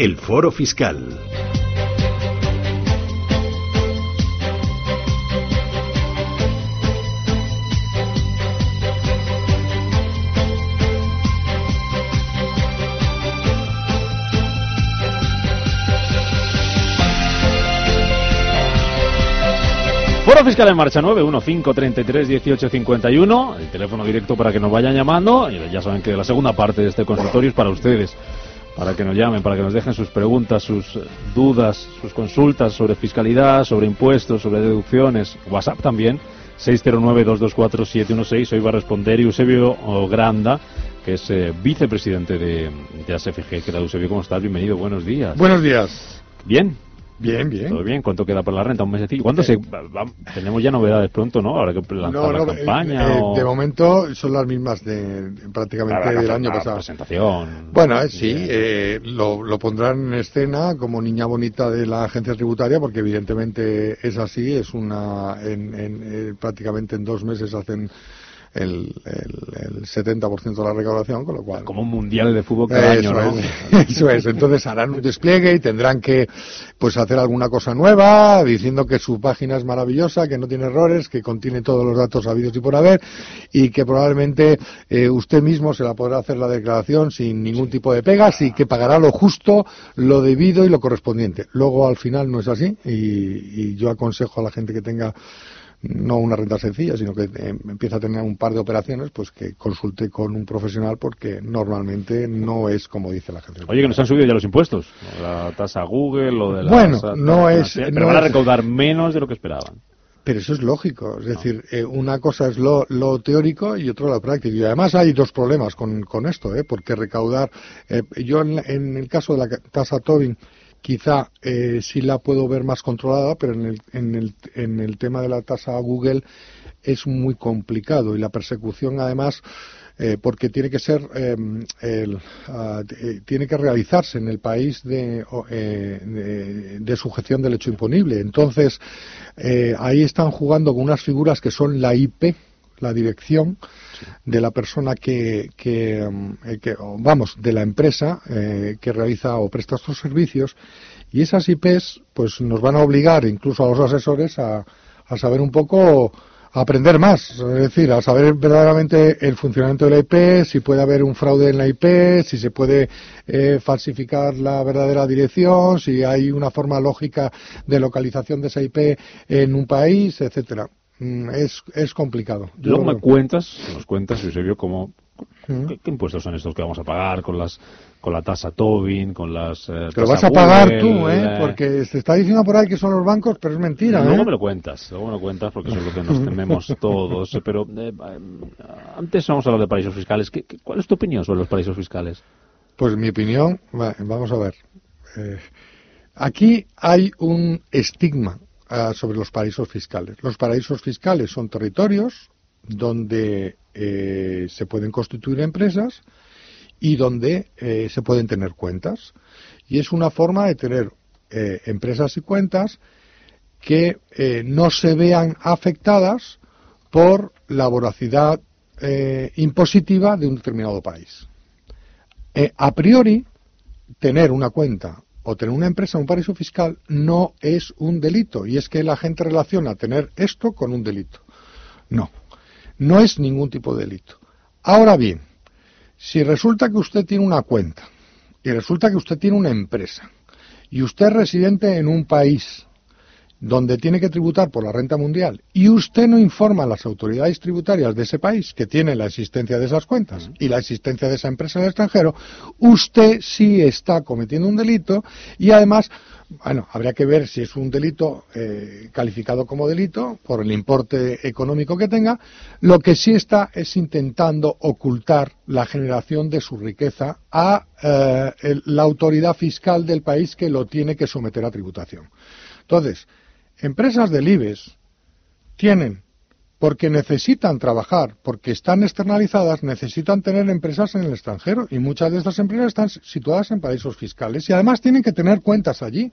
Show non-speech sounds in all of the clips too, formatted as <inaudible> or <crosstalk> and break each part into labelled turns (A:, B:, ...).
A: El Foro Fiscal.
B: Foro Fiscal en marcha 915331851, el teléfono directo para que nos vayan llamando. Ya saben que la segunda parte de este consultorio es para ustedes, para que nos llamen, para que nos dejen sus preguntas, sus dudas, sus consultas sobre fiscalidad, sobre impuestos, sobre deducciones. WhatsApp también, 609224716. Hoy va a responder Eusebio Granda, que es eh, vicepresidente de, de ASFG. ¿Qué tal, Eusebio? ¿Cómo estás? Bienvenido, buenos días.
C: Buenos días.
B: ¿Bien?
C: Bien, bien.
B: ¿Todo bien? ¿Cuánto queda por la renta? ¿Un mesecillo? ¿Cuándo se...? tenemos ya novedades pronto, ¿no? Ahora que lanzar
C: No,
B: la
C: no,
B: campaña
C: eh, eh,
B: o-
C: de momento son las mismas de prácticamente
B: la
C: del año
B: la
C: pasado.
B: presentación.
C: Bueno, eh, sí, eh, lo, lo pondrán en escena como niña bonita de la agencia tributaria, porque evidentemente es así, es una, en, en, eh, prácticamente en dos meses hacen el, el, el 70% de la recaudación, con lo cual...
B: Como un mundial de fútbol cada
C: Eso
B: año, ¿no?
C: es, <laughs> eso es. Entonces harán un despliegue y tendrán que pues hacer alguna cosa nueva, diciendo que su página es maravillosa, que no tiene errores, que contiene todos los datos habidos y por haber, y que probablemente eh, usted mismo se la podrá hacer la declaración sin ningún tipo de pegas y que pagará lo justo, lo debido y lo correspondiente. Luego al final no es así y, y yo aconsejo a la gente que tenga no una renta sencilla, sino que eh, empieza a tener un par de operaciones, pues que consulte con un profesional porque normalmente no es como dice la agencia.
B: Oye, que nos han subido ya los impuestos. La tasa Google, lo de la
C: Bueno,
B: tasa
C: no es- no
B: Pero van a
C: es-
B: recaudar menos de lo que esperaban.
C: Pero eso es lógico, es decir, eh, una cosa es lo, lo teórico y otra lo práctico. Y además hay dos problemas con, con esto, ¿eh? porque recaudar, eh, yo en, en el caso de la tasa Tobin, quizá eh, sí la puedo ver más controlada, pero en el, en, el, en el tema de la tasa Google es muy complicado. Y la persecución además eh, porque tiene que ser eh, el, ah, eh, tiene que realizarse en el país de, eh, de sujeción del hecho imponible. Entonces eh, ahí están jugando con unas figuras que son la IP la dirección de la persona que, que, mm, eh, que- vamos de la empresa eh, que realiza o presta estos servicios. Y esas IPs pues nos van a obligar incluso a los asesores a, a saber un poco a aprender más, es decir, a saber verdaderamente el funcionamiento de la IP, si puede haber un fraude en la IP, si se puede eh, falsificar la verdadera dirección, si hay una forma lógica de localización de esa IP en un país, etcétera. Mm, Es, es complicado. Yo-
B: Luego me cuentas, nos cuentas, Eusebio, cómo. ¿qué, qué impuestos son estos que vamos a pagar con las con la tasa Tobin, con las... eh,
C: lo vas a pagar
B: Google,
C: tú, ¿eh? Porque se está diciendo por ahí que son los bancos, pero es mentira,
B: Luego
C: ¿eh?
B: me lo cuentas, luego me lo cuentas porque eso es lo que nos <laughs> tememos todos. eh, Pero eh, eh, antes vamos a hablar de paraísos fiscales. ¿Qué, qué- cuál es tu opinión sobre los paraísos fiscales?
C: Pues mi opinión, va- vamos a ver. Eh, aquí hay un estigma sobre los paraísos fiscales. Los paraísos fiscales son territorios donde eh, se pueden constituir empresas y donde eh, se pueden tener cuentas. Y es una forma de tener eh, empresas y cuentas que no se vean afectadas por la voracidad impositiva de un determinado país. A priori, tener una cuenta o tener una empresa un paraíso fiscal no es un delito. Y es que la gente relaciona tener esto con un delito. No, no es ningún tipo de delito. Ahora bien, si resulta que usted tiene una cuenta y resulta que usted tiene una empresa y usted es residente en un país donde tiene que tributar por la renta mundial y usted no informa a las autoridades tributarias de ese país que tiene la existencia de esas cuentas y la existencia de esa empresa en el extranjero, usted sí está cometiendo un delito y además Bueno, habría que ver si es un delito eh, calificado como delito por el importe económico que tenga. Lo que sí está es intentando ocultar la generación de su riqueza a eh, la autoridad fiscal del país que lo tiene que someter a tributación. Entonces, empresas del IBEX tienen porque necesitan trabajar, porque están externalizadas, necesitan tener empresas en el extranjero y muchas de estas empresas están situadas en paraísos fiscales y además tienen que tener cuentas allí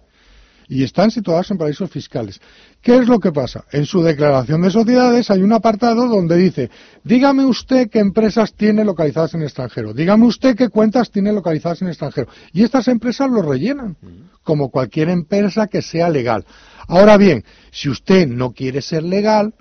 C: y están situadas en paraísos fiscales. ¿Qué es lo que pasa? En su declaración de sociedades hay un apartado donde dice, dígame usted qué empresas tiene localizadas en el extranjero, dígame usted qué cuentas tiene localizadas en el extranjero. Y estas empresas lo rellenan, como cualquier empresa que sea legal. Ahora bien, si usted no quiere ser legal,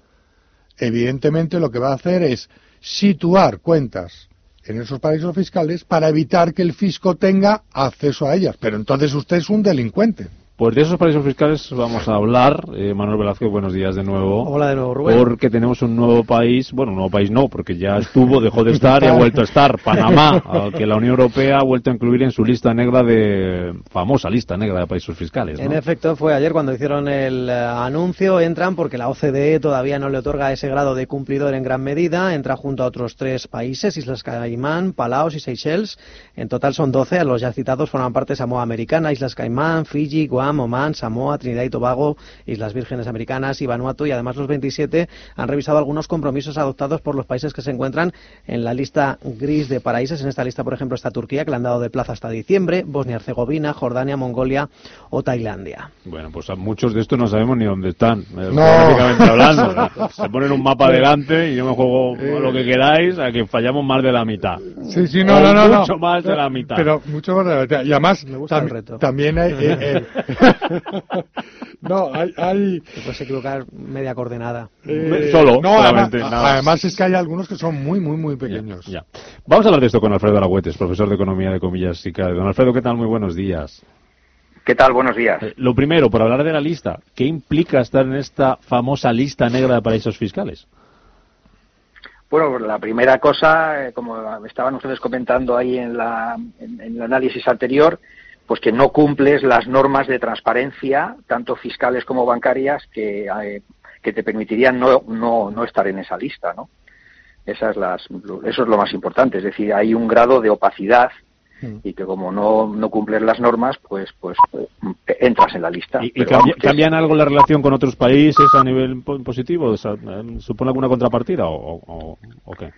C: evidentemente lo que va a hacer es situar cuentas en esos paraísos fiscales para evitar que el fisco tenga acceso a ellas. Pero entonces usted es un delincuente.
B: Pues de esos paraísos fiscales vamos a hablar. Eh, Manuel Velázquez, buenos días de nuevo.
D: Hola de nuevo, Rubén.
B: Porque tenemos un nuevo país, bueno, un nuevo país no, porque ya estuvo, dejó de estar y ha vuelto a estar, <laughs> Panamá, que la Unión Europea ha vuelto a incluir en su lista negra de, famosa lista negra de países fiscales.
D: En efecto, fue ayer cuando hicieron el eh, anuncio, entran porque la OCDE todavía no le otorga ese grado de cumplidor en gran medida, entra junto a otros tres países, Islas Caimán, Palaos y Seychelles. En total son 12, a los ya citados forman parte Samoa Americana, Islas Caimán, Fiji, Guam, Oman, Samoa, Trinidad y Tobago, Islas Vírgenes Americanas y Vanuatu y además los 27 han revisado algunos compromisos adoptados por los países que se encuentran en la lista gris de países. En esta lista, por ejemplo, está Turquía, que le han dado de plaza hasta diciembre, Bosnia-Herzegovina, Jordania, Mongolia o Tailandia.
B: Bueno, pues a muchos de estos no sabemos ni dónde están, no. hablando. <laughs> Se ponen un mapa delante y yo me juego lo que queráis a que fallamos más de la mitad.
C: Sí, sí, no, no, no.
B: Mucho más de la mitad.
C: Pero mucho más de la mitad. Y además,
D: me gusta el reto.
C: también hay, eh, <laughs> eh, <laughs> no, hay... hay...
D: Te puedes equivocar media coordenada.
B: Eh, Solo,
C: no, además, además, es que hay algunos que son muy, muy, muy pequeños.
B: Ya, Vamos a hablar de esto con Alfredo Aragüetes, profesor de Economía de Comillas y Don Alfredo, ¿qué tal? Muy buenos días.
E: ¿Qué tal? Buenos días.
B: Eh, lo primero, por hablar de la lista, ¿qué implica estar en esta famosa lista negra de paraísos fiscales?
E: Bueno, la primera cosa, eh, como estaban ustedes comentando ahí en, la, en el análisis anterior, pues que no cumples las normas de transparencia, tanto fiscales como bancarias, que, eh, que te permitirían no, no, no, estar en esa lista, ¿no? Esas las, eso es lo más importante, es decir, hay un grado de opacidad mm. y que como no, no cumples las normas, pues, pues, entras en la lista.
B: ¿Y, cambian algo la relación con otros países a nivel positivo? Eh, ¿Supone alguna contrapartida o, o, o qué?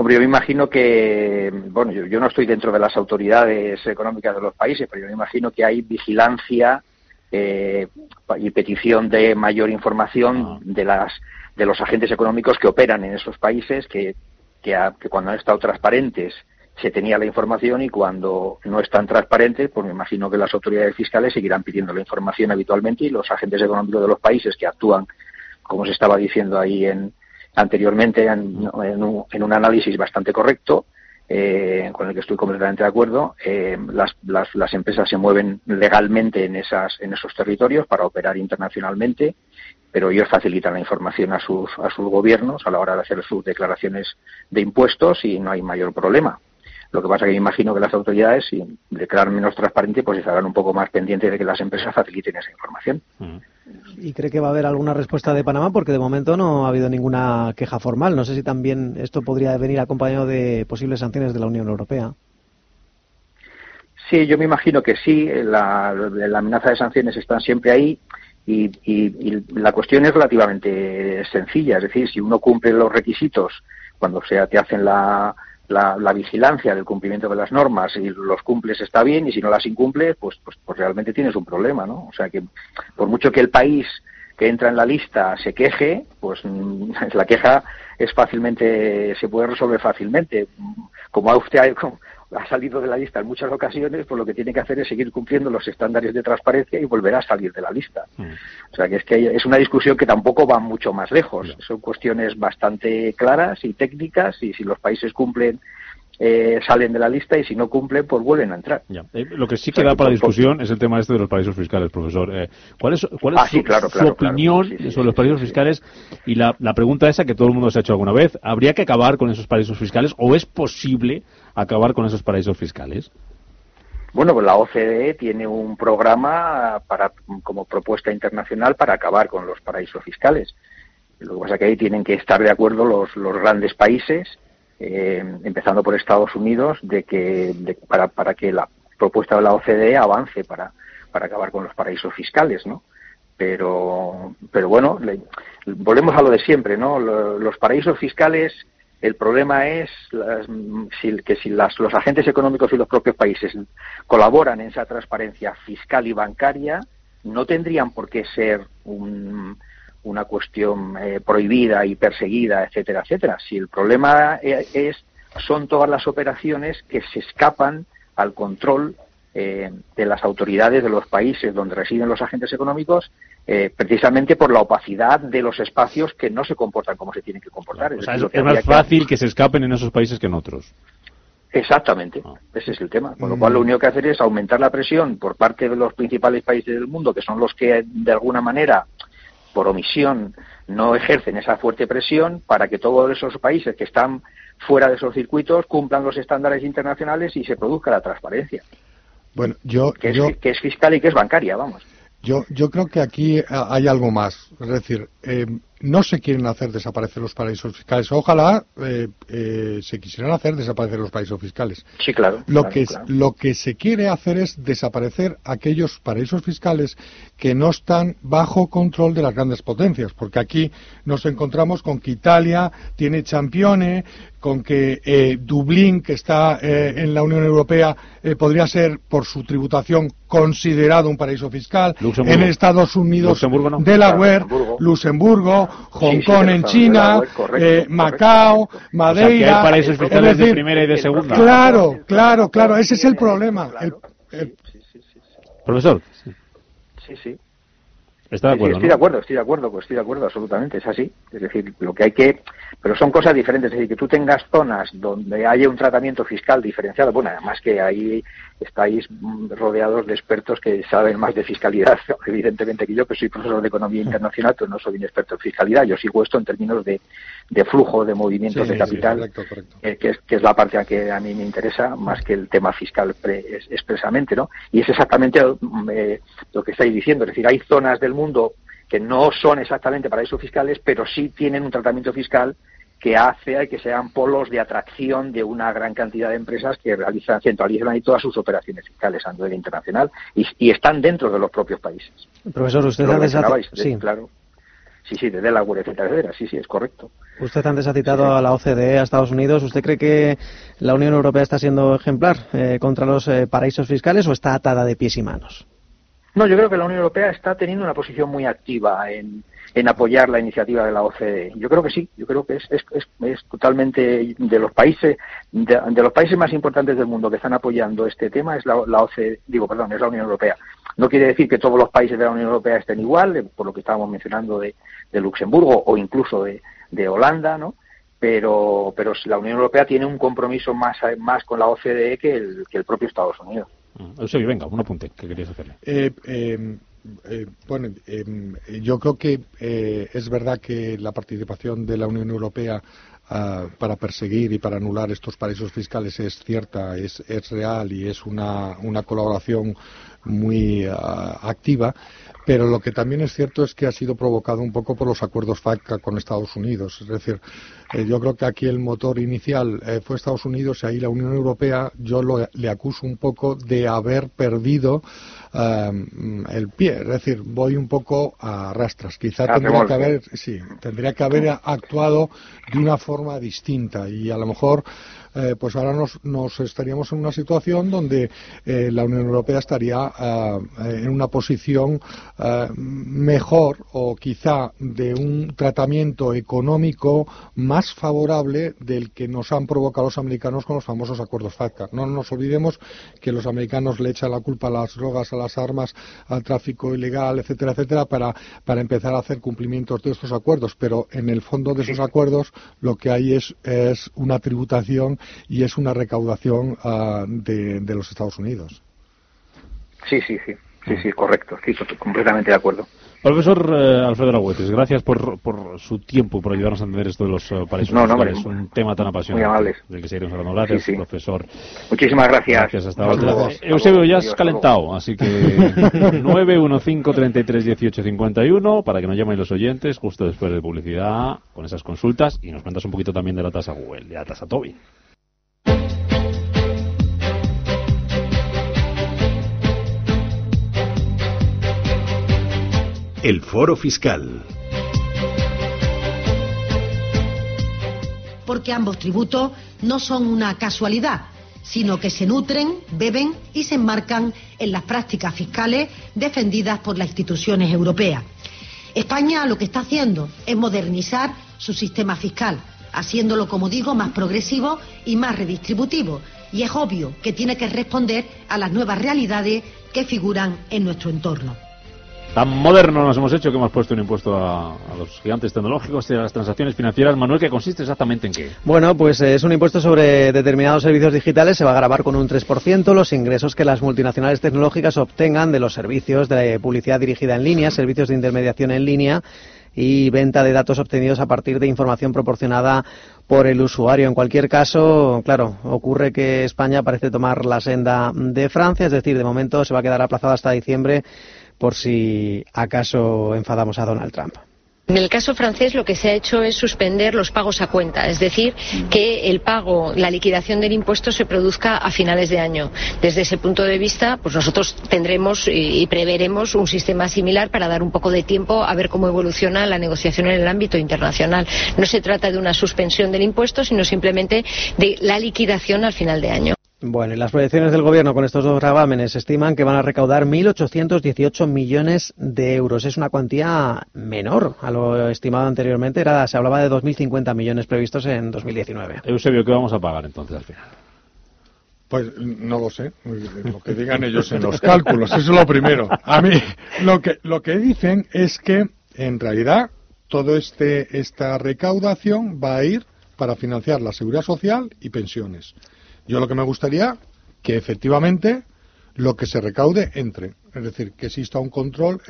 E: Hombre, yo me imagino que, bueno, yo, no estoy dentro de las autoridades económicas de los países, pero yo me imagino que hay vigilancia eh, y petición de mayor información ah. de las de los agentes económicos que operan en esos países, que, que, cuando han estado transparentes se tenía la información y cuando no están transparentes, pues me imagino que las autoridades fiscales seguirán pidiendo la información habitualmente y los agentes económicos de los países que actúan, como se estaba diciendo ahí en, anteriormente en, un, análisis bastante correcto, eh, con el que estoy completamente de acuerdo. Eh, las, las, las, empresas se mueven legalmente en, esas, en esos territorios para operar internacionalmente, pero ellos facilitan la información a sus, a sus gobiernos a la hora de hacer sus declaraciones de impuestos y no hay mayor problema. Lo que pasa que me imagino que las autoridades, si declaran menos transparente, pues estarán un poco más pendientes de que las empresas faciliten esa información.
D: ¿Y cree que va a haber alguna respuesta de Panamá? Porque de momento no ha habido ninguna queja formal. No sé si también esto podría venir acompañado de posibles sanciones de la Unión Europea.
E: Sí, yo me imagino que sí. La, amenaza de sanciones están siempre ahí. Y, y, la cuestión es relativamente sencilla. Es decir, si uno cumple los requisitos cuando sea, te hacen la, la, vigilancia del cumplimiento de las normas y los cumples está bien y si no las incumples pues, pues, pues realmente tienes un problema, ¿no? O sea que por mucho que el país que entra en la lista se queje, pues <laughs> la queja es fácilmente, se puede resolver fácilmente. Como usted, ha salido de la lista en muchas ocasiones, pues lo que tiene que hacer es seguir cumpliendo los estándares de transparencia y volver a salir de la lista. Mm. O sea que es que es una discusión que tampoco va mucho más lejos. Son cuestiones bastante claras y técnicas y si los países cumplen eh, salen de la lista y si no cumplen, pues vuelven a entrar.
B: Eh, lo que sí queda para discusión es el tema este de los paraísos fiscales, profesor. Eh, ¿Cuál es, cuál es ah, su, opinión sobre los paraísos fiscales? Y la, la, pregunta esa que todo el mundo se ha hecho alguna vez, ¿habría que acabar con esos paraísos fiscales o es posible acabar con esos paraísos fiscales?
E: Bueno, pues la OCDE tiene un programa para, como propuesta internacional para acabar con los paraísos fiscales. Lo que pasa es que ahí tienen que estar de acuerdo los, los grandes países, eh, empezando por Estados Unidos, de que para, para que la propuesta de la OCDE avance para, para acabar con los paraísos fiscales, ¿no? Pero, pero bueno, volvemos a lo de siempre, ¿no? Los paraísos fiscales el problema es que si los agentes económicos y los propios países colaboran en esa transparencia fiscal y bancaria, no tendrían por qué ser una cuestión eh, prohibida y perseguida, etcétera, etcétera. Si el problema eh, es son todas las operaciones que se escapan al control eh, de las autoridades de los países donde residen los agentes económicos, eh, precisamente por la opacidad de los espacios que no se comportan como se tienen que comportar.
B: es, más fácil que... se escapen en esos países que en otros.
E: Exactamente, ah. ese es el tema. Con lo cual, lo único que hacer es aumentar la presión por parte de los principales países del mundo, que son los que, de alguna manera, por omisión, no ejercen esa fuerte presión para que todos esos países que están fuera de esos circuitos cumplan los estándares internacionales y se produzca la transparencia.
C: Bueno, yo,
E: que, es, fiscal y que es bancaria, vamos.
C: Yo, yo creo que aquí hay algo más. Es decir, eh, no se quieren hacer desaparecer los paraísos fiscales. Ojalá eh, eh, se quisieran hacer desaparecer los paraísos fiscales.
E: Sí, claro.
C: Lo, que, lo que se quiere hacer es desaparecer aquellos paraísos fiscales que no están bajo control de las grandes potencias. Porque aquí nos encontramos con que Italia tiene champione, con que eh, Dublín, que está en la Unión Europea, podría ser, por su tributación, considerado un paraíso fiscal. En Estados Unidos, Delaware, Luxemburgo Hong Kong en China, eh, Macao, Madeira.
B: paraísos fiscales de primera y de segunda.
C: Claro, claro, claro, ese es el problema.
B: Profesor.
E: Sí, sí.
B: ¿Está de acuerdo?
E: estoy de acuerdo, estoy de acuerdo, pues estoy de acuerdo, absolutamente, es así. Es decir, lo que hay que, pero son cosas diferentes, es decir, que tú tengas zonas donde haya un tratamiento fiscal diferenciado, bueno, además que ahí estáis rodeados de expertos que saben más de fiscalidad, <laughs> evidentemente que yo, que soy profesor de economía internacional, pero no soy un experto en fiscalidad, yo sigo esto en términos de, de flujo de movimientos de capital, eh, que, es, que es la parte a que a mí me interesa, más que el tema fiscal expresamente, ¿no? Y es exactamente eh, lo que estáis diciendo, es decir, hay zonas del mundo que no son exactamente paraísos fiscales, pero sí tienen un tratamiento fiscal que hace que sean polos de atracción de una gran cantidad de empresas que realizan, centralizan ahí todas sus operaciones fiscales a nivel internacional y, están dentro de los propios países.
D: Profesor, usted antes ha
E: sí. claro. Sí, sí, de Delaware, etcétera, etcétera. Sí, sí, es correcto.
D: Usted antes ha citado a la OCDE, a Estados Unidos. ¿Usted cree que la Unión Europea está siendo ejemplar eh, contra los eh, paraísos fiscales o está atada de pies y manos?
E: No, yo creo que la Unión Europea está teniendo una posición muy activa en, apoyar la iniciativa de la OCDE. Yo creo que sí, yo creo que es, es, es, totalmente de los países de, los países más importantes del mundo que están apoyando este tema es la, OCDE, digo, perdón, es la Unión Europea. No quiere decir que todos los países de la Unión Europea estén igual, eh, por lo que estábamos mencionando de, Luxemburgo o incluso de, de Holanda, ¿no? Pero, pero la Unión Europea tiene un compromiso más, más con la OCDE que el, que el propio Estados Unidos.
B: Eusebio, venga, un apunte que querías hacerle.
C: Eh, eh, eh, bueno, em, yo creo que es verdad que la participación de la Unión Europea ah, para perseguir y para anular estos paraísos fiscales es cierta, es, es real y es una, una colaboración muy ah, activa. Pero lo que también es cierto es que ha sido provocado un poco por los acuerdos FATCA con Estados Unidos. Es decir, eh, yo creo que aquí el motor inicial eh, fue Estados Unidos y ahí la Unión Europea yo le acuso un poco de haber perdido em, el pie. Es decir, voy un poco a rastras. Quizá tendría que haber, sí, tendría que haber actuado de una forma distinta y a lo mejor eh, pues ahora nos, estaríamos en una situación donde eh, la Unión Europea estaría eh, en una posición mejor o quizá de un tratamiento económico más favorable del que nos han provocado los americanos con los famosos acuerdos FATCA. No nos olvidemos que los americanos le echan la culpa a las drogas, a las armas, al tráfico ilegal, etcétera, etcétera, para, para empezar a hacer cumplimientos de estos acuerdos. Pero en el fondo de esos acuerdos lo que hay es, es una tributación y es una recaudación ah, de, los Estados Unidos.
E: Sí, sí, sí. Sí, sí, correcto, sí, completamente de acuerdo.
B: Profesor eh, Alfredo Lagüetes, gracias por, por su tiempo y por ayudarnos a entender esto de los uh, paraísos no, no, Es un tema tan apasionante.
E: Muy amables.
B: Del que seguiremos hablando. Gracias, sí, sí. profesor.
E: Muchísimas gracias.
B: Gracias, hasta ahora. Eusebio, ya has calentado, así que <laughs> 915331851 para que nos llamen los oyentes justo después de publicidad con esas consultas y nos cuentas un poquito también de la tasa Google, de la tasa Toby.
A: El Foro Fiscal.
F: Porque ambos tributos no son una casualidad, sino que se nutren, beben y se enmarcan en las prácticas fiscales defendidas por las instituciones europeas. España lo que está haciendo es modernizar su sistema fiscal, haciéndolo, como digo, más progresivo y más redistributivo. Y es obvio que tiene que responder a las nuevas realidades que figuran en nuestro entorno
B: tan moderno nos hemos hecho que hemos puesto un impuesto a, los gigantes tecnológicos y a las transacciones financieras. Manuel, ¿qué consiste exactamente en qué?
D: Bueno, pues eh, es un impuesto sobre determinados servicios digitales. Se va a grabar con un 3% los ingresos que las multinacionales tecnológicas obtengan de los servicios de publicidad dirigida en línea, servicios de intermediación en línea y venta de datos obtenidos a partir de información proporcionada por el usuario. En cualquier caso, claro, ocurre que España parece tomar la senda de Francia, es decir, de momento se va a quedar aplazado hasta diciembre por si acaso enfadamos a Donald Trump.
G: En el caso francés lo que se ha hecho es suspender los pagos a cuenta, es decir, que el pago, la liquidación del impuesto se produzca a finales de año. Desde ese punto de vista, pues nosotros tendremos y preveremos un sistema similar para dar un poco de tiempo a ver cómo evoluciona la negociación en el ámbito internacional. No se trata de una suspensión del impuesto, sino simplemente de la liquidación al final de año.
D: Bueno, y las proyecciones del Gobierno con estos dos gravámenes estiman que van a recaudar 1.818 millones de euros. Es una cuantía menor a lo estimado anteriormente. Era, se hablaba de 2.050 millones previstos en 2019.
B: Eusebio, ¿qué vamos a pagar entonces al final?
C: Pues no lo sé, lo que digan ellos en los cálculos, eso es lo primero. A mí lo que, lo que dicen es que en realidad toda este, esta recaudación va a ir para financiar la seguridad social y pensiones. Yo lo que me gustaría que efectivamente lo que se recaude entre, es decir, que exista un control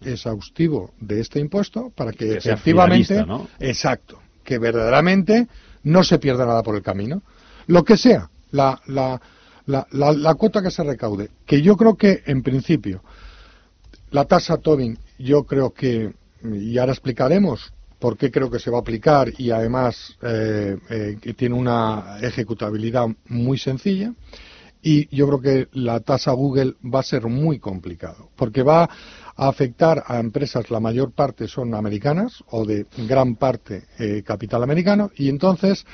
C: exhaustivo de este impuesto para que, efectivamente, exacto, que verdaderamente no se pierda nada por el camino. Lo que sea, la, la, la, la, cuota que se recaude, que yo creo que en principio la tasa Tobin, yo creo que, y ahora explicaremos por qué creo que se va a aplicar y además eh, eh, que tiene una ejecutabilidad muy sencilla. Y yo creo que la tasa Google va a ser muy complicado, porque va a afectar a empresas, la mayor parte son americanas o de gran parte eh, capital americano, y entonces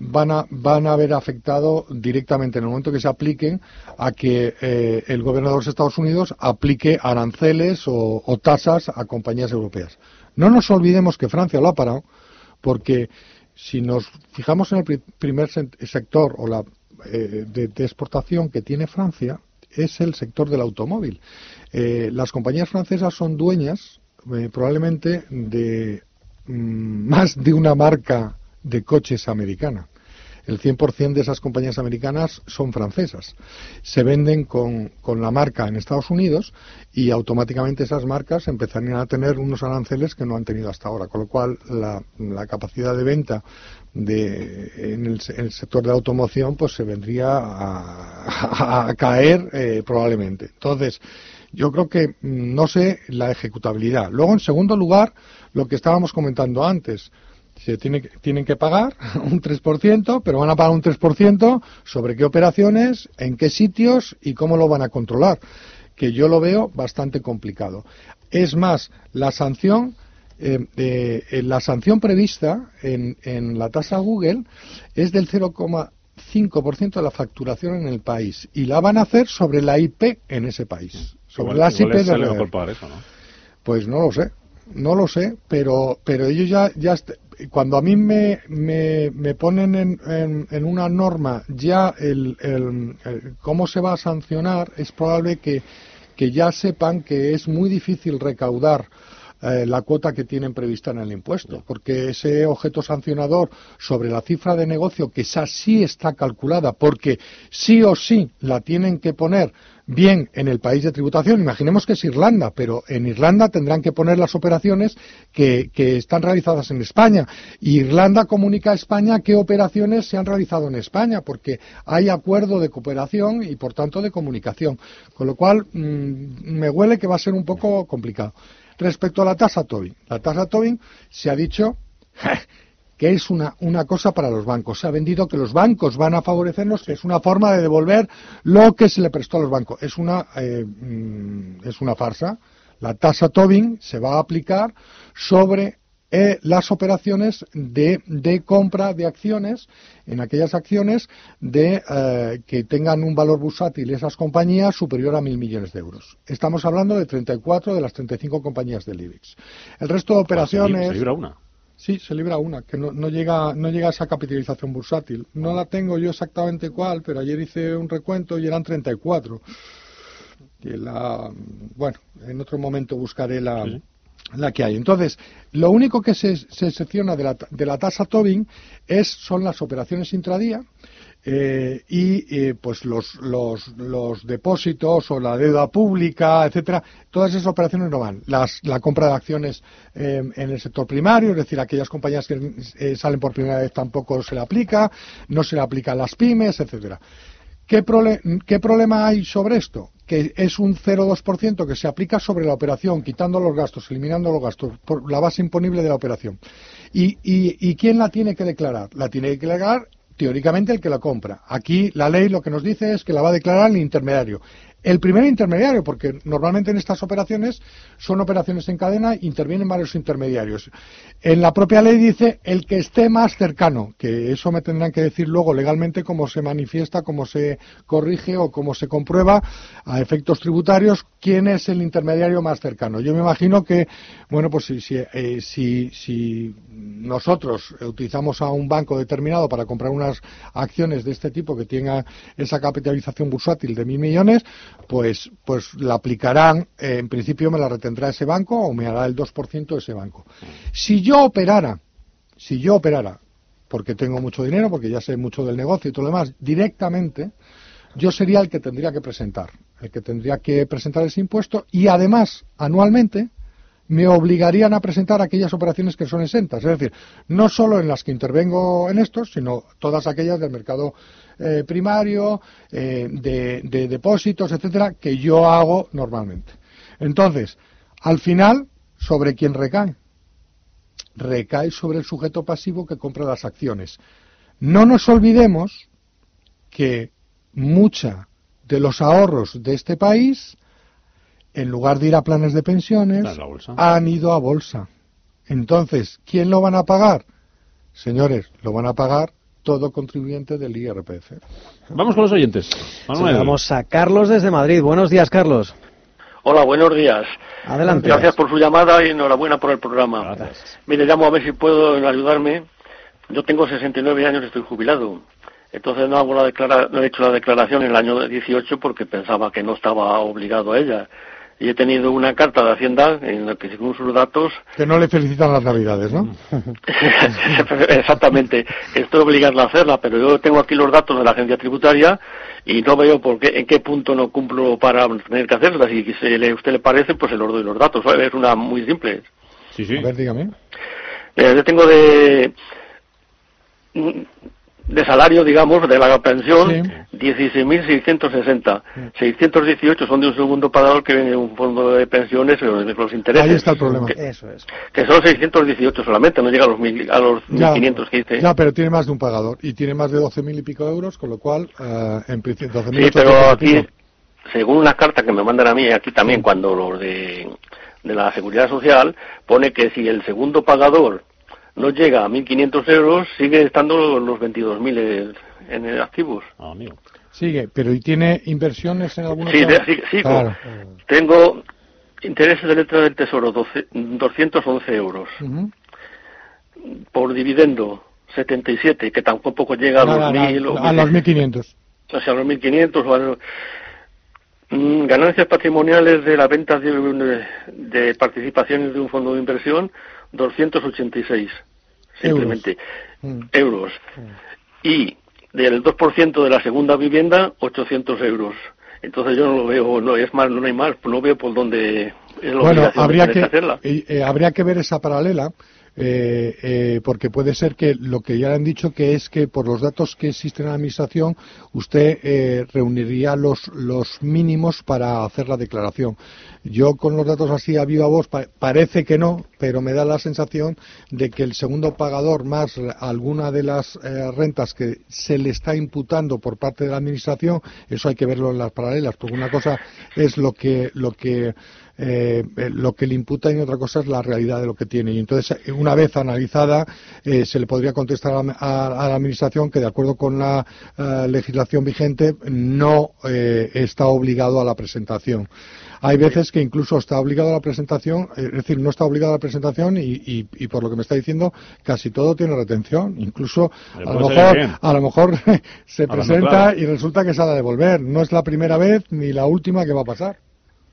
C: van, a, van a haber afectado directamente en el momento que se apliquen a que el gobierno de Estados Unidos aplique aranceles o tasas a compañías europeas. No nos olvidemos que Francia lo ha parado porque si nos fijamos en el primer sector o la eh, de, exportación que tiene Francia es el sector del automóvil. Eh, las compañías francesas son dueñas eh, probablemente de mm, <laughs> más de una marca de coches americana el 100% de esas compañías americanas son francesas. Se venden con, la marca en Estados Unidos y automáticamente esas marcas empezarían a tener unos aranceles que no han tenido hasta ahora, con lo cual la, capacidad de venta de, en, el, sector de automoción pues se vendría a, caer eh, probablemente. Entonces, yo creo que mm, no sé la ejecutabilidad. Luego, en segundo lugar, lo que estábamos comentando antes, tiene, tienen que pagar <laughs> un 3%, pero van a pagar un 3% sobre qué operaciones, en qué sitios y cómo lo van a controlar, que yo lo veo bastante complicado. Es más, la sanción, eh, eh, la sanción prevista en, en la tasa Google es del 0,5% de la facturación en el país y la van a hacer sobre la IP en ese país. Sobre la IP de
B: eso, ¿no?
C: Pues no lo sé, no lo sé, pero pero ellos ya ya cuando a mí me, me, ponen en, en, una norma ya el, cómo se va a sancionar, es probable que, que ya sepan que es muy difícil recaudar eh, la cuota que tienen prevista en el impuesto, porque ese objeto sancionador sobre la cifra de negocio, que esa sí está calculada, porque sí o sí la tienen que poner bien en el país de tributación, imaginemos que es Irlanda, pero en Irlanda tendrán que poner las operaciones que, están realizadas en España. Y Irlanda comunica a España qué operaciones se han realizado en España, porque hay acuerdo de cooperación y, por tanto, de comunicación. Con lo cual, mm, me huele que va a ser un poco complicado. Respecto a la tasa Tobin, la tasa Tobin se ha dicho que es una, una cosa para los bancos. Se ha vendido que los bancos van a favorecernos, que es una forma de devolver lo que se le prestó a los bancos. Es una, eh, mm, es una farsa. La tasa Tobin se va a aplicar sobre eh, las operaciones de, de, compra de acciones en aquellas acciones de, eh, que tengan un valor bursátil esas compañías superior a mil millones de euros. Estamos hablando de 34 de las 35 compañías del IBEX. El resto de operaciones.
B: una.
C: Sí, se libra una, que no, no, llega, no llega a esa capitalización bursátil. No la tengo yo exactamente cuál, pero ayer hice un recuento y eran 34. Y la, bueno, en otro momento buscaré la, la que hay. Entonces, lo único que se, se secciona de la, de la tasa Tobin es, son las operaciones intradía, eh, y eh, pues los, los, los, depósitos o la deuda pública, etcétera, todas esas operaciones no van. Las, la compra de acciones eh, en el sector primario, es decir, aquellas compañías que salen por primera vez tampoco se le aplica, no se le aplica a las pymes, etcétera. ¿Qué, ¿Qué problema hay sobre esto? que es un 0,2% que se aplica sobre la operación, quitando los gastos, eliminando los gastos, por la base imponible de la operación. ¿Y, y, y quién la tiene que declarar? La tiene que declarar teóricamente el que la compra. Aquí la ley lo que nos dice es que la va a declarar el intermediario el primer intermediario, porque normalmente en estas operaciones son operaciones en cadena, intervienen varios intermediarios. En la propia ley dice el que esté más cercano, que eso me tendrán que decir luego legalmente cómo se manifiesta, cómo se corrige o cómo se comprueba a efectos tributarios quién es el intermediario más cercano. Yo me imagino que, bueno, pues si, si, eh, si nosotros utilizamos a un banco determinado para comprar unas acciones de este tipo que tenga esa capitalización bursátil de mil millones, pues, pues la aplicarán, eh, en principio me la retendrá ese banco o me hará el 2% de ese banco. Si yo operara, si yo operara, porque tengo mucho dinero, porque ya sé mucho del negocio y todo lo demás, directamente, yo sería el que tendría que presentar, el que tendría que presentar ese impuesto y además, anualmente, me obligarían a presentar aquellas operaciones que son exentas. Es decir, no solo en las que intervengo en estos, sino todas aquellas del mercado eh, primario, eh, de, depósitos, etcétera, que yo hago normalmente. Entonces, al final, ¿sobre quién recae? Recae sobre el sujeto pasivo que compra las acciones. No nos olvidemos que mucha de los ahorros de este país en lugar de ir a planes de pensiones, han ido a bolsa. Entonces, ¿quién lo van a pagar? Señores, lo van a pagar todo contribuyente del IRPF.
B: Vamos con los oyentes.
D: vamos a Carlos desde Madrid. Buenos días, Carlos.
H: Hola, buenos días.
D: Adelante.
H: Gracias por su llamada y enhorabuena por el programa. Mire, llamo a ver si puedo ayudarme. Yo tengo 69 años y estoy jubilado. Entonces no, hago la no he hecho la declaración en el año 18 porque pensaba que no estaba obligado a ella y he tenido una carta de Hacienda en la que según sus datos...
C: Que no le felicitan las Navidades, ¿no? <laughs>
H: Exactamente. Estoy obligado a hacerla, pero yo tengo aquí los datos de la agencia tributaria y no veo por qué, en qué punto no cumplo para tener que hacerla. Si a usted le parece, pues se los doy los datos. Es una muy simple.
C: Sí, sí. A ver, dígame.
H: Eh, yo tengo de de salario, digamos, de la pensión, sí. 16.660. 618 son de un segundo pagador que viene de un fondo de pensiones de los intereses.
C: Ahí está el problema.
H: Que, Eso es. Que son 618 solamente, no llega a los, mil, a los 1.500 que dice.
C: Ya, pero tiene más de un pagador y tiene más de 12.000 y pico euros, con lo cual, uh, en principio, 12.000
H: Sí, pero aquí, según una carta que me mandan a mí, aquí también, cuando los de, de la Seguridad Social, pone que si el segundo pagador no llega a 1.500 euros, sigue estando los 22.000 en activos.
B: Ah, amigo.
C: Sigue, pero ¿y tiene inversiones en algunos
H: Sí, sí, sí Tengo intereses de letra del Tesoro, 211 euros. Por dividendo, 77, que tampoco llega a los 1.000.
C: A, los 1.500.
H: O sea, a los 1.500 o Mm, ganancias patrimoniales de la venta de, de, participaciones de un fondo de inversión, 286, simplemente, euros. Mm. Mm. Y del 2% de la segunda vivienda, 800 euros. Entonces yo no lo veo, no es más, no hay más, no veo por dónde es la
C: bueno, habría que, eh, habría que ver esa paralela eh, eh, porque puede ser que lo que ya le han dicho que es que por los datos que existen en la administración usted eh, reuniría los, los mínimos para hacer la declaración. Yo con los datos así a viva voz parece que no, pero me da la sensación de que el segundo pagador más alguna de las eh, rentas que se le está imputando por parte de la administración, eso hay que verlo en las paralelas, porque una cosa es lo que lo que eh, eh, lo que le imputa y otra cosa es la realidad de lo que tiene. Y entonces, una vez analizada, eh, se le podría contestar a, la Administración que, de acuerdo con la legislación vigente, no está obligado a la presentación. Hay veces que incluso está obligado a la presentación, es decir, no está obligado a la presentación y, por lo que me está diciendo, casi todo tiene retención. Incluso a lo, mejor, a lo mejor se presenta y resulta que se ha de devolver. No es la primera vez ni la última que va a pasar.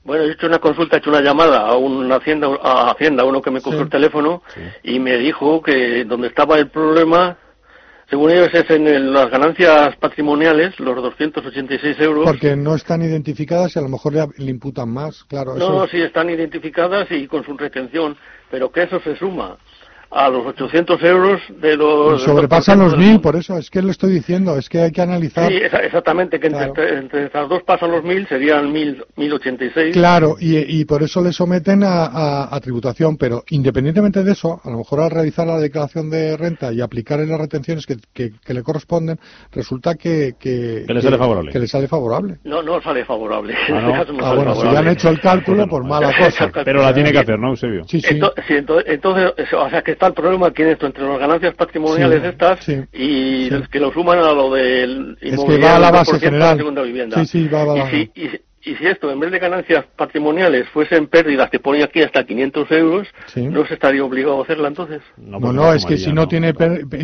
H: Bueno, he hecho una consulta, he hecho una llamada a una hacienda, a Hacienda, uno que me cogió el teléfono y me dijo que donde estaba el problema, según ellos, es en las ganancias patrimoniales, los 286 euros.
C: Porque no están identificadas y a lo mejor le, imputan más, claro.
H: No, sí están identificadas y con su retención, pero que eso se suma a los 800 euros de los...
C: Sobrepasan los 1.000, por eso, es que le estoy diciendo, es que hay que analizar...
H: Sí, exactamente, que entre, entre, estas dos pasan los 1.000, serían 1.086.
C: Claro, y, y, por eso le someten a, a, tributación, pero independientemente de eso, a lo mejor al realizar la declaración de renta y aplicar en las retenciones que, que, le corresponden, resulta que...
B: Que, le sale favorable.
C: Que le sale favorable.
H: No, no sale favorable.
C: Ah, <laughs> ah bueno, si ya han hecho el cálculo, por <laughs> mala cosa.
B: Pero la tiene que hacer, ¿no, Eusebio?
H: Sí, sí. Entonces, entonces, o sea, que está el problema aquí en esto, entre las ganancias patrimoniales estas y que lo suman a lo del
C: inmobiliario. Es que va a la base general.
H: Segunda vivienda. Sí, sí, va a la base. Y si esto, en vez de ganancias patrimoniales, fuesen pérdidas que pone aquí hasta 500 euros, ¿no se estaría obligado a hacerla entonces?
C: No, pues no, es que si no, tiene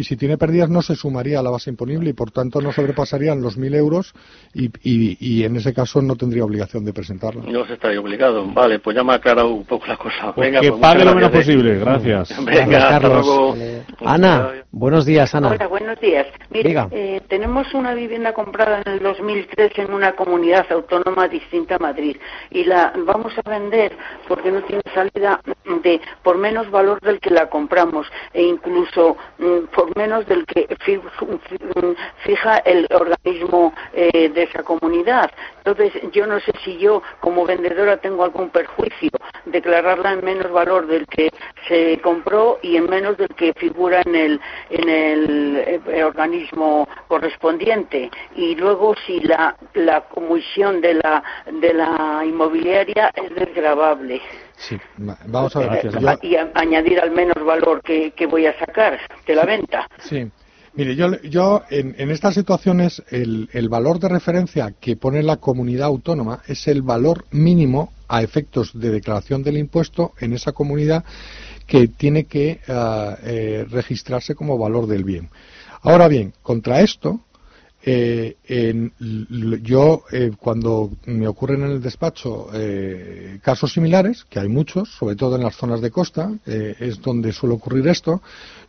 C: si tiene pérdidas no se sumaría a la base imponible y por tanto no sobrepasarían los 1.000 euros y, y, en ese caso no tendría obligación de presentarla.
H: No se estaría obligado. Vale, pues ya me ha aclarado un poco la cosa.
B: Pues que pues pague lo menos posible. Gracias. <laughs>
H: Venga, Carlos.
D: Ana, buenos días, Ana.
I: Hola, buenos días. Mire, eh, tenemos una vivienda comprada en el 2003 en una comunidad autónoma distinta distinta Madrid. Y la vamos a vender porque no tiene salida de por menos valor del que la compramos e incluso mm, por menos del que fija el organismo eh, de esa comunidad. Entonces, yo no sé si yo como vendedora tengo algún perjuicio declararla en menos valor del que se compró y en menos del que figura en el en el eh, organismo correspondiente y luego si la la comisión de la de la inmobiliaria es desgravable.
C: Sí, vamos a ver.
I: Y añadir al menos valor que, voy a sacar de la venta.
C: Sí. Mire, yo, yo en, en estas situaciones el, el, valor de referencia que pone la comunidad autónoma es el valor mínimo a efectos de declaración del impuesto en esa comunidad que tiene que ah, eh, registrarse como valor del bien. Ahora bien, contra esto, eh, yo, eh, cuando me ocurren en el despacho eh, casos similares, que hay muchos, sobre todo en las zonas de costa, eh, es donde suele ocurrir esto,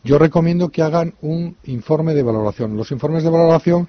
C: yo recomiendo que hagan un informe de valoración. Los informes de valoración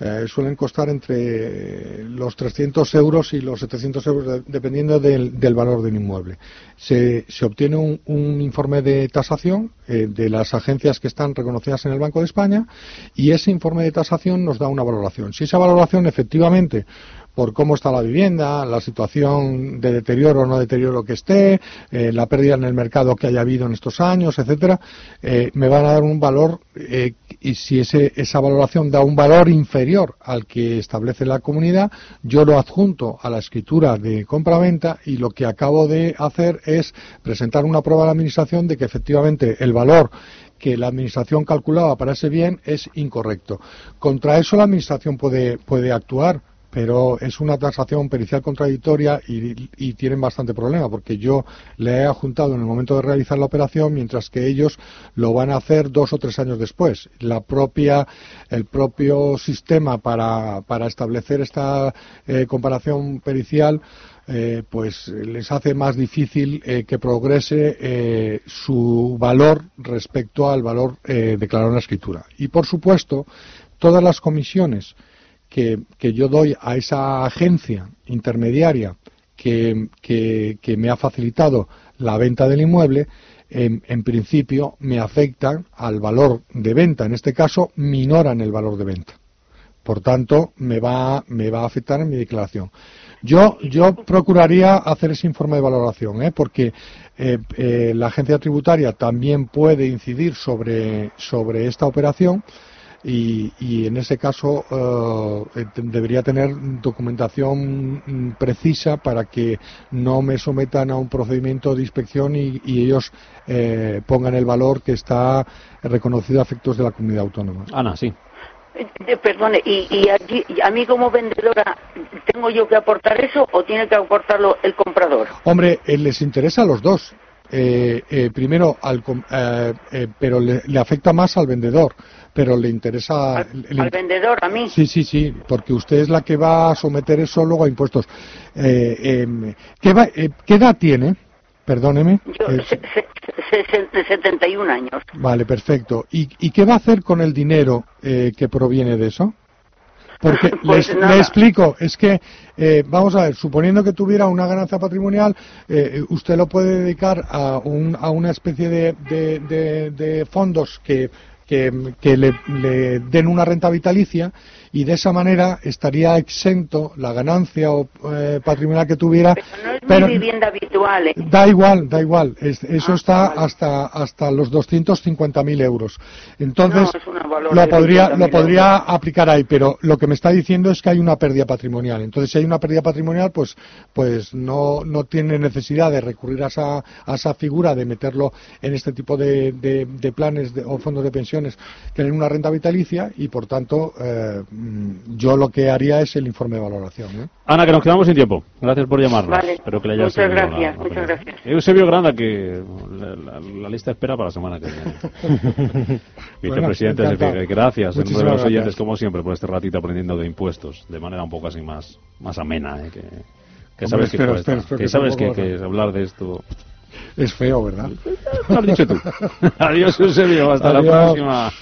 C: eh, suelen costar entre los 300 euros y los 700 euros, dependiendo del, valor del inmueble. Se, obtiene un, informe de tasación eh, de las agencias que están reconocidas en el Banco de España y ese informe de tasación nos da una valoración. Si esa valoración efectivamente por cómo está la vivienda, la situación de deterioro o no deterioro que esté, eh, la pérdida en el mercado que haya habido en estos años, etcétera, eh, me van a dar un valor eh, y si ese, esa valoración da un valor inferior al que establece la comunidad, yo lo adjunto a la escritura de compra-venta y lo que acabo de hacer es presentar una prueba a la administración de que efectivamente el valor que la administración calculaba para ese bien es incorrecto. Contra eso la administración puede, puede actuar pero es una tasación pericial contradictoria y, tienen bastante problema porque yo le he adjuntado en el momento de realizar la operación mientras que ellos lo van a hacer dos o tres años después. La propia, el propio sistema para, para establecer esta eh, comparación pericial eh, pues les hace más difícil eh, que progrese eh, su valor respecto al valor declarado en la escritura. Y por supuesto, todas las comisiones que, yo doy a esa agencia intermediaria que, me ha facilitado la venta del inmueble, en, en, principio me afectan al valor de venta. En este caso, minoran el valor de venta. Por tanto, me va, me va a afectar en mi declaración. Yo, yo procuraría hacer ese informe de valoración, ¿eh? porque eh, eh, la agencia tributaria también puede incidir sobre, sobre esta operación y, y en ese caso eh, debería tener documentación precisa para que no me sometan a un procedimiento de inspección y, y ellos eh, pongan el valor que está reconocido a efectos de la comunidad autónoma.
B: Ana, sí.
I: Eh, perdone, y, y, a mí como vendedora, ¿tengo yo que aportar eso o tiene que aportarlo el comprador?
C: Hombre, eh, les interesa a los dos. Eh, primero, al, pero le, afecta más al vendedor, pero le interesa...
I: Al, vendedor, a mí.
C: Sí, sí, sí, porque usted es la que va a someter eso luego a impuestos. Em, ¿qué, ¿Qué edad tiene? Perdóneme.
I: Yo, eh, de 71 años.
C: Vale, perfecto. ¿Y, ¿Y, qué va a hacer con el dinero eh, que proviene de eso? Porque <laughs> pues les, explico, es que, eh, vamos a ver, suponiendo que tuviera una ganancia patrimonial, usted lo puede dedicar a, un, a una especie de, de, de, fondos que, que, que le, le, den una renta vitalicia y de esa manera estaría exento la ganancia o, eh, patrimonial que tuviera.
I: Pero no es vivienda habitual. ¿eh?
C: Da igual, da igual. eso ah, está hasta hasta los 250.000 euros. Entonces lo podría lo podría aplicar ahí, pero lo que me está diciendo es que hay una pérdida patrimonial. Entonces si hay una pérdida patrimonial, pues pues no no tiene necesidad de recurrir a esa a esa figura de meterlo en este tipo de, de, planes o fondos de pensiones que tienen una renta vitalicia y por tanto eh, yo lo que haría es el informe de valoración. ¿eh?
B: Ana, que nos quedamos sin tiempo. Gracias por llamarnos.
I: Vale. Espero que le haya muchas gracias, muchas gracias.
B: Eusebio Granda, que la, lista espera para la semana que viene. <laughs> Vicepresidente de Gracias, en nombre de los oyentes, como siempre, por este ratito aprendiendo de impuestos, de manera un poco así más, más amena. ¿eh? Que, sabes que, que, sabes que, hablar de esto
C: es feo, ¿verdad? <laughs>
B: Lo has dicho tú. <laughs> Adiós, Eusebio. Hasta la próxima.